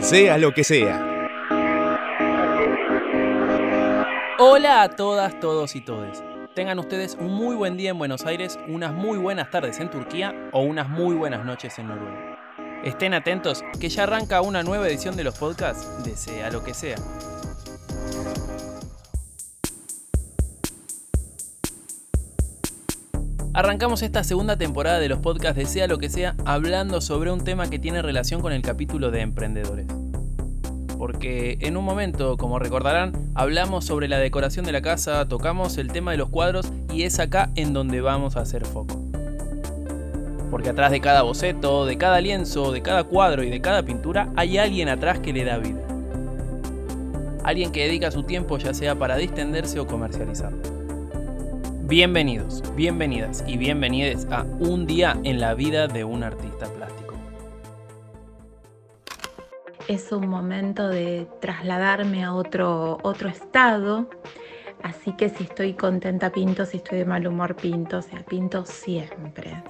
Sea lo que sea. Hola a todas, todos y todes. Tengan ustedes un muy buen día en Buenos Aires, unas muy buenas tardes en Turquía o unas muy buenas noches en Noruega. Estén atentos que ya arranca una nueva edición de los podcasts de Sea lo que sea. Arrancamos esta segunda temporada de los podcasts de Sea lo que sea hablando sobre un tema que tiene relación con el capítulo de emprendedores. Porque en un momento, como recordarán, hablamos sobre la decoración de la casa, tocamos el tema de los cuadros y es acá en donde vamos a hacer foco. Porque atrás de cada boceto, de cada lienzo, de cada cuadro y de cada pintura hay alguien atrás que le da vida. Alguien que dedica su tiempo ya sea para distenderse o comercializarlo. Bienvenidos, bienvenidas y bienvenides a Un día en la vida de un artista plástico. Es un momento de trasladarme a otro, otro estado, así que si estoy contenta pinto, si estoy de mal humor pinto, o sea, pinto siempre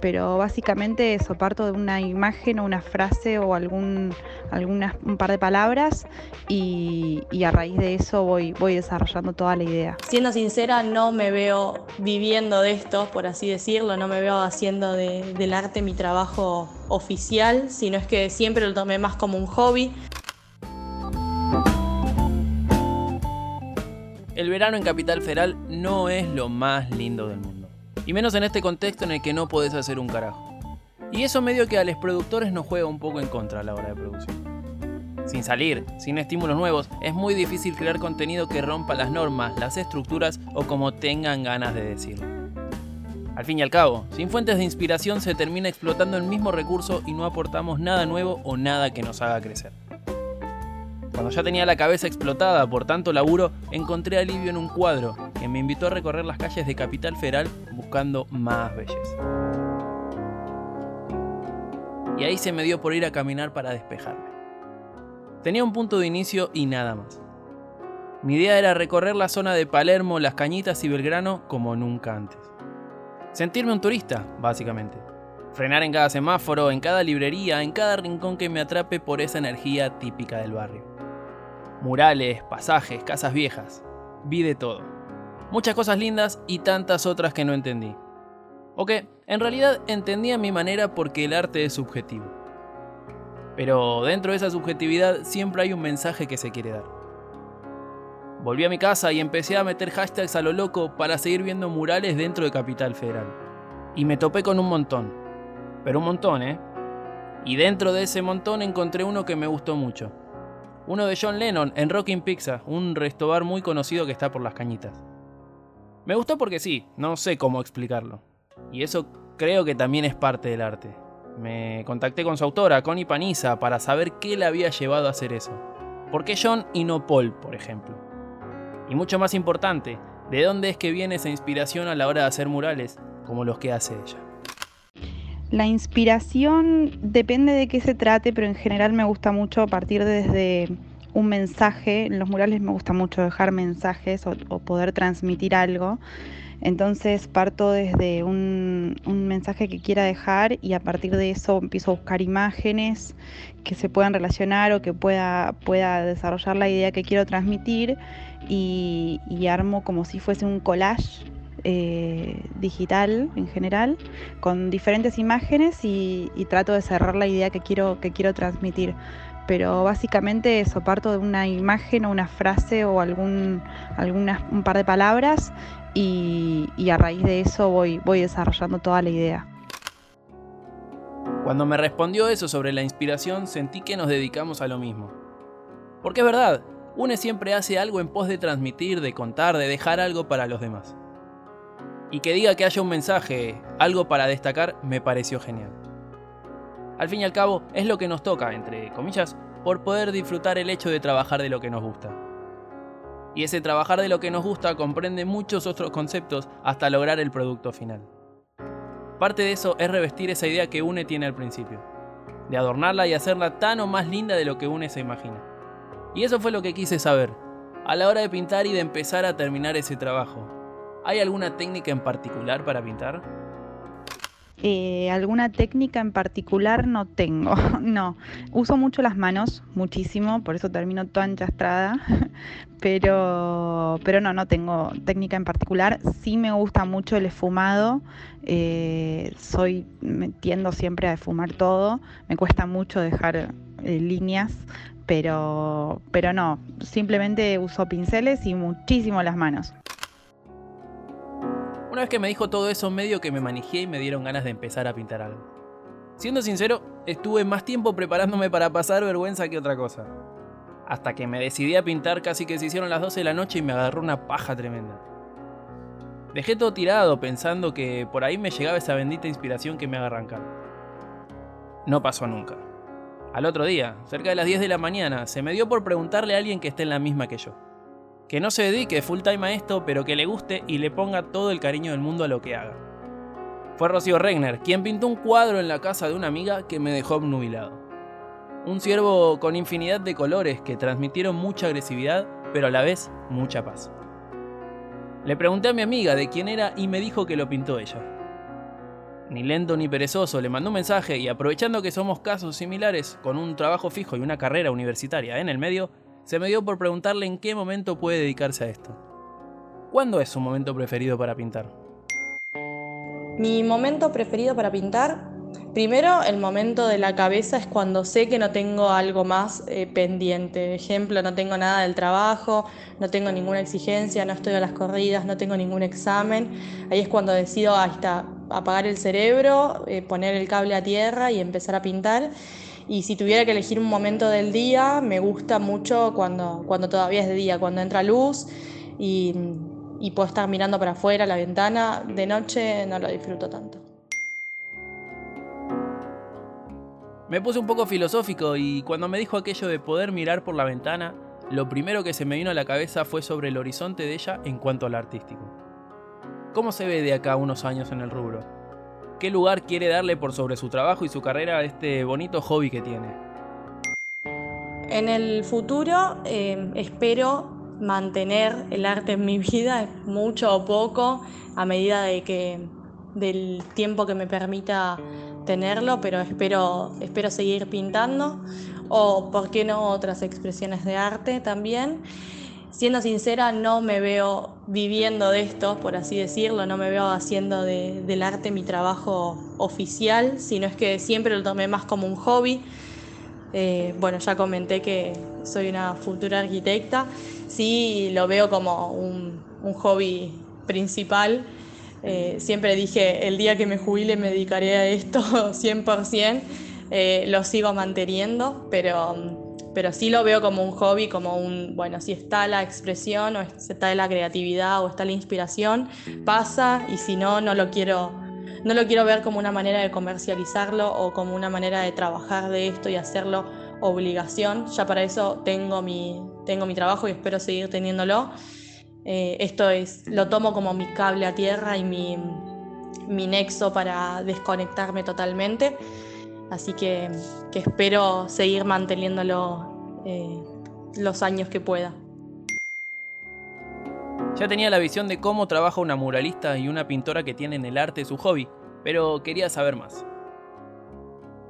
pero básicamente eso, parto de una imagen o una frase o algún un par de palabras y, a raíz de eso voy, voy desarrollando toda la idea. Siendo sincera, no me veo viviendo de esto, por así decirlo, no me veo haciendo del arte mi trabajo oficial, sino es que siempre lo tomé más como un hobby. El verano en Capital Federal no es lo más lindo del mundo. Y menos en este contexto en el que no podés hacer un carajo. Y eso medio que a los productores nos juega un poco en contra a la hora de producción. Sin salir, sin estímulos nuevos, es muy difícil crear contenido que rompa las normas, las estructuras o como tengan ganas de decirlo. Al fin y al cabo, sin fuentes de inspiración se termina explotando el mismo recurso y no aportamos nada nuevo o nada que nos haga crecer. Cuando ya tenía la cabeza explotada por tanto laburo, encontré alivio en un cuadro me invitó a recorrer las calles de Capital Federal buscando más belleza. Y ahí se me dio por ir a caminar para despejarme. Tenía un punto de inicio y nada más. Mi idea era recorrer la zona de Palermo, Las Cañitas y Belgrano como nunca antes. Sentirme un turista, básicamente. Frenar en cada semáforo, en cada librería, en cada rincón que me atrape por esa energía típica del barrio. Murales, pasajes, casas viejas. Vi de todo. Muchas cosas lindas y tantas otras que no entendí. O que, en realidad, entendí a mi manera porque el arte es subjetivo. Pero dentro de esa subjetividad siempre hay un mensaje que se quiere dar. Volví a mi casa y empecé a meter hashtags a lo loco para seguir viendo murales dentro de Capital Federal. Y me topé con un montón. Pero un montón, ¿eh? Y dentro de ese montón encontré uno que me gustó mucho uno de John Lennon en Rockin' Pizza, un restobar muy conocido que está por las cañitas. Me gustó porque sí, no sé cómo explicarlo. Y eso creo que también es parte del arte. Me contacté con su autora, Connie Paniza, para saber qué le había llevado a hacer eso. ¿Por qué John y no Paul, por ejemplo? Y mucho más importante, ¿de dónde es que viene esa inspiración a la hora de hacer murales como los que hace ella? La inspiración depende de qué se trate, pero en general me gusta mucho partir desde un mensaje. En los murales me gusta mucho dejar mensajes o, poder transmitir algo. Entonces parto desde un, mensaje que quiera dejar y a partir de eso empiezo a buscar imágenes que se puedan relacionar o que pueda, pueda desarrollar la idea que quiero transmitir y, y armo como si fuese un collage eh, digital en general, con diferentes imágenes y, trato de cerrar la idea que quiero, que quiero transmitir. Pero básicamente eso, parto de una imagen o una frase o algún, un par de palabras y, a raíz de eso voy, voy desarrollando toda la idea. Cuando me respondió eso sobre la inspiración, sentí que nos dedicamos a lo mismo. Porque es verdad, UNE siempre hace algo en pos de transmitir, de contar, de dejar algo para los demás y que diga que haya un mensaje, algo para destacar, me pareció genial. Al fin y al cabo, es lo que nos toca, entre comillas, por poder disfrutar el hecho de trabajar de lo que nos gusta. Y ese trabajar de lo que nos gusta comprende muchos otros conceptos hasta lograr el producto final. Parte de eso es revestir esa idea que UNE tiene al principio, de adornarla y hacerla tan o más linda de lo que UNE se imagina. Y eso fue lo que quise saber, a la hora de pintar y de empezar a terminar ese trabajo, ¿Hay alguna técnica en particular para pintar? Eh, alguna técnica en particular no tengo, no. Uso mucho las manos, muchísimo, por eso termino toda enchastrada, pero, pero no, no tengo técnica en particular. Sí me gusta mucho el esfumado, eh, soy, me tiendo siempre a esfumar todo, me cuesta mucho dejar eh, líneas, pero, pero no, simplemente uso pinceles y muchísimo las manos. Una vez que me dijo todo eso, medio que me manejé y me dieron ganas de empezar a pintar algo. Siendo sincero, estuve más tiempo preparándome para pasar vergüenza que otra cosa. Hasta que me decidí a pintar casi que se hicieron las 12 de la noche y me agarró una paja tremenda. Dejé todo tirado pensando que por ahí me llegaba esa bendita inspiración que me haga arrancar. No pasó nunca. Al otro día, cerca de las 10 de la mañana, se me dio por preguntarle a alguien que esté en la misma que yo que no se dedique full time a esto, pero que le guste y le ponga todo el cariño del mundo a lo que haga. Fue Rocío Regner, quien pintó un cuadro en la casa de una amiga que me dejó obnubilado. Un ciervo con infinidad de colores que transmitieron mucha agresividad, pero a la vez mucha paz. Le pregunté a mi amiga de quién era y me dijo que lo pintó ella. Ni lento ni perezoso, le mandó un mensaje y aprovechando que somos casos similares, con un trabajo fijo y una carrera universitaria en el medio, se me dio por preguntarle en qué momento puede dedicarse a esto. ¿Cuándo es su momento preferido para pintar? Mi momento preferido para pintar, primero el momento de la cabeza es cuando sé que no tengo algo más eh, pendiente. Ejemplo, no tengo nada del trabajo, no tengo ninguna exigencia, no estoy a las corridas, no tengo ningún examen. Ahí es cuando decido, ahí está, apagar el cerebro, eh, poner el cable a tierra y empezar a pintar. Y si tuviera que elegir un momento del día, me gusta mucho cuando, cuando todavía es de día, cuando entra luz y, y puedo estar mirando para afuera, la ventana. De noche no lo disfruto tanto. Me puse un poco filosófico y cuando me dijo aquello de poder mirar por la ventana, lo primero que se me vino a la cabeza fue sobre el horizonte de ella en cuanto al artístico. ¿Cómo se ve de acá unos años en el rubro? Qué lugar quiere darle por sobre su trabajo y su carrera a este bonito hobby que tiene. En el futuro eh, espero mantener el arte en mi vida, mucho o poco, a medida de que del tiempo que me permita tenerlo, pero espero, espero seguir pintando o, por qué no, otras expresiones de arte también siendo sincera, no me veo viviendo de esto, por así decirlo, no me veo haciendo del arte mi trabajo oficial, sino es que siempre lo tomé más como un hobby. Eh, bueno, ya comenté que soy una futura arquitecta, sí lo veo como un, hobby principal. Eh, siempre dije, el día que me jubile me dedicaré a esto 100%, eh, lo sigo manteniendo, pero pero sí lo veo como un hobby, como un, bueno, si está la expresión o está la creatividad o está la inspiración, pasa y si no, no lo quiero, no lo quiero ver como una manera de comercializarlo o como una manera de trabajar de esto y hacerlo obligación. Ya para eso tengo mi, tengo mi trabajo y espero seguir teniéndolo. Eh, esto es, lo tomo como mi cable a tierra y mi, mi nexo para desconectarme totalmente. Así que, espero seguir manteniéndolo eh, los años que pueda. Ya tenía la visión de cómo trabaja una muralista y una pintora que tienen el arte su hobby, pero quería saber más.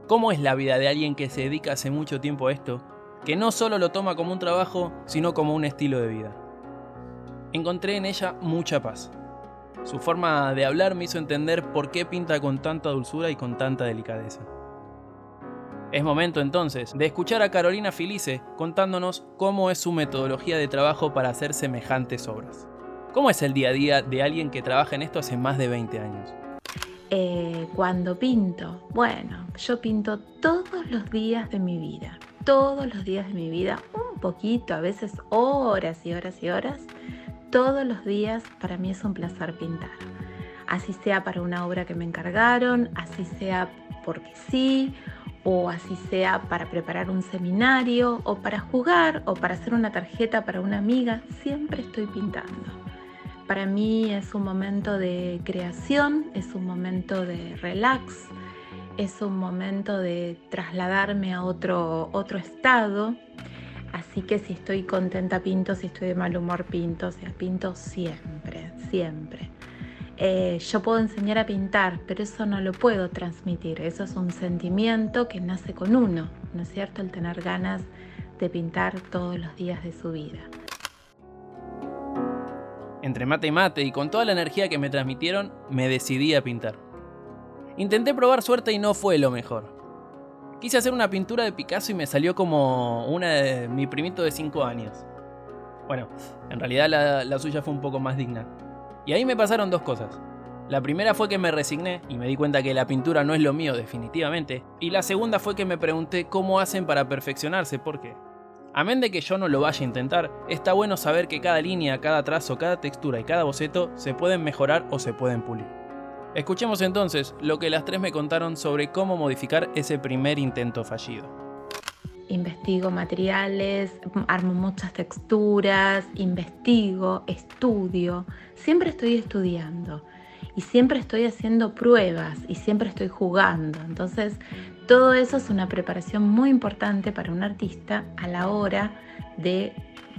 ¿Cómo es la vida de alguien que se dedica hace mucho tiempo a esto, que no solo lo toma como un trabajo, sino como un estilo de vida? Encontré en ella mucha paz. Su forma de hablar me hizo entender por qué pinta con tanta dulzura y con tanta delicadeza. Es momento entonces de escuchar a Carolina Filice contándonos cómo es su metodología de trabajo para hacer semejantes obras. ¿Cómo es el día a día de alguien que trabaja en esto hace más de 20 años? Eh, cuando pinto, bueno, yo pinto todos los días de mi vida, todos los días de mi vida, un poquito, a veces horas y horas y horas, todos los días para mí es un placer pintar. Así sea para una obra que me encargaron, así sea porque sí, o así sea para preparar un seminario o para jugar o para hacer una tarjeta para una amiga, siempre estoy pintando. Para mí es un momento de creación, es un momento de relax, es un momento de trasladarme a otro, otro estado. Así que si estoy contenta pinto, si estoy de mal humor pinto, o sea, pinto siempre, siempre. Eh, yo puedo enseñar a pintar, pero eso no lo puedo transmitir. Eso es un sentimiento que nace con uno, ¿no es cierto? El tener ganas de pintar todos los días de su vida. Entre mate y mate y con toda la energía que me transmitieron, me decidí a pintar. Intenté probar suerte y no fue lo mejor. Quise hacer una pintura de Picasso y me salió como una de mi primito de 5 años. Bueno, en realidad la, la suya fue un poco más digna. Y ahí me pasaron dos cosas. La primera fue que me resigné y me di cuenta que la pintura no es lo mío definitivamente. Y la segunda fue que me pregunté cómo hacen para perfeccionarse, porque, amén de que yo no lo vaya a intentar, está bueno saber que cada línea, cada trazo, cada textura y cada boceto se pueden mejorar o se pueden pulir. Escuchemos entonces lo que las tres me contaron sobre cómo modificar ese primer intento fallido investigo materiales, armo muchas texturas, investigo, estudio, siempre estoy estudiando y siempre estoy haciendo pruebas y siempre estoy jugando. Entonces, todo eso es una preparación muy importante para un artista a la hora de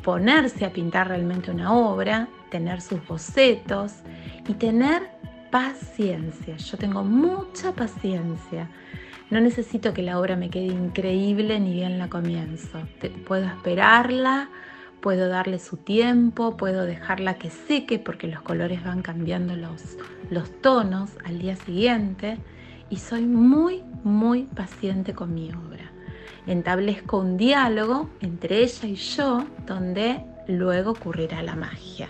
ponerse a pintar realmente una obra, tener sus bocetos y tener paciencia. Yo tengo mucha paciencia no necesito que la obra me quede increíble ni bien la comienzo. puedo esperarla, puedo darle su tiempo, puedo dejarla que seque porque los colores van cambiando los, los tonos al día siguiente y soy muy, muy paciente con mi obra. Entablezco un diálogo entre ella y yo donde luego ocurrirá la magia.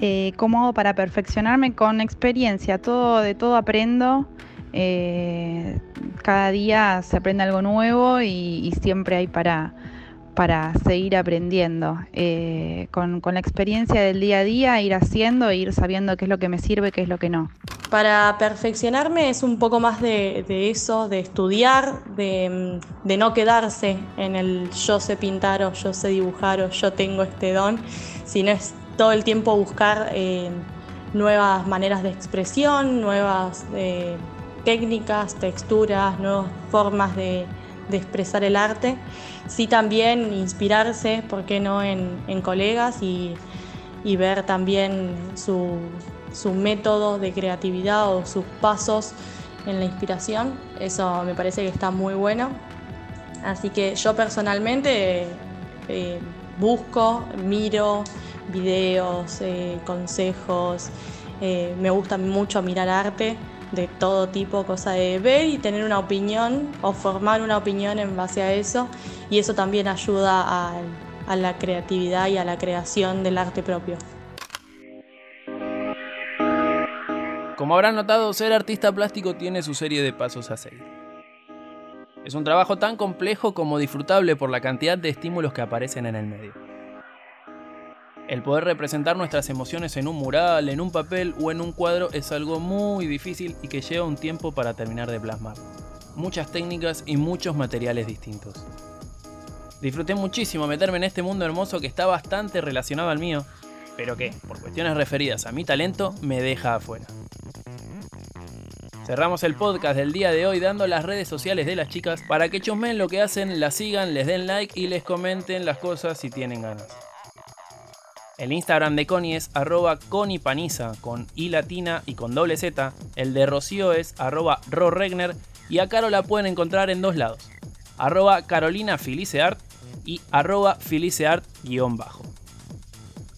Eh, ¿Cómo hago para perfeccionarme con experiencia? Todo, de todo aprendo. Eh, cada día se aprende algo nuevo y, siempre hay para, para seguir aprendiendo. Eh, con, la experiencia del día a día, ir haciendo ir sabiendo qué es lo que me sirve, qué es lo que no. Para perfeccionarme es un poco más de, eso, de estudiar, de, no quedarse en el yo sé pintar o yo sé dibujar o yo tengo este don, sino es todo el tiempo buscar eh, nuevas maneras de expresión, nuevas... Eh, técnicas, texturas, nuevas formas de, expresar el arte, sí también inspirarse, ¿por qué no?, en, colegas y, ver también su, método de creatividad o sus pasos en la inspiración. Eso me parece que está muy bueno. Así que yo personalmente eh, busco, miro videos, eh, consejos, eh, me gusta mucho mirar arte de todo tipo, cosa de ver y tener una opinión o formar una opinión en base a eso y eso también ayuda a, a la creatividad y a la creación del arte propio. Como habrán notado, ser artista plástico tiene su serie de pasos a seguir. Es un trabajo tan complejo como disfrutable por la cantidad de estímulos que aparecen en el medio. El poder representar nuestras emociones en un mural, en un papel o en un cuadro es algo muy difícil y que lleva un tiempo para terminar de plasmar. Muchas técnicas y muchos materiales distintos. Disfruté muchísimo meterme en este mundo hermoso que está bastante relacionado al mío, pero que, por cuestiones referidas a mi talento, me deja afuera. Cerramos el podcast del día de hoy dando las redes sociales de las chicas para que chusmen lo que hacen, las sigan, les den like y les comenten las cosas si tienen ganas. El Instagram de Connie es arroba conipaniza con i latina y con doble z. El de Rocío es arroba roregner y a Caro la pueden encontrar en dos lados. Arroba Carolina y arroba Feliceart guion bajo.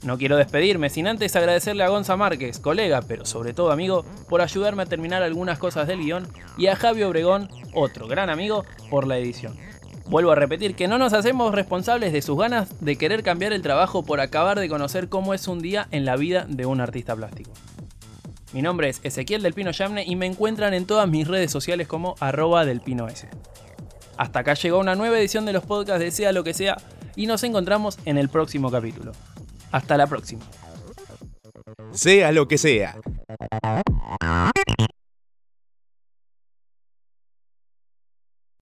No quiero despedirme sin antes agradecerle a Gonza Márquez, colega, pero sobre todo amigo, por ayudarme a terminar algunas cosas del guion y a Javi Obregón, otro gran amigo, por la edición. Vuelvo a repetir que no nos hacemos responsables de sus ganas de querer cambiar el trabajo por acabar de conocer cómo es un día en la vida de un artista plástico. Mi nombre es Ezequiel del Pino Yamne y me encuentran en todas mis redes sociales como arroba del S. Hasta acá llegó una nueva edición de los podcasts de Sea lo que sea y nos encontramos en el próximo capítulo. Hasta la próxima. Sea lo que sea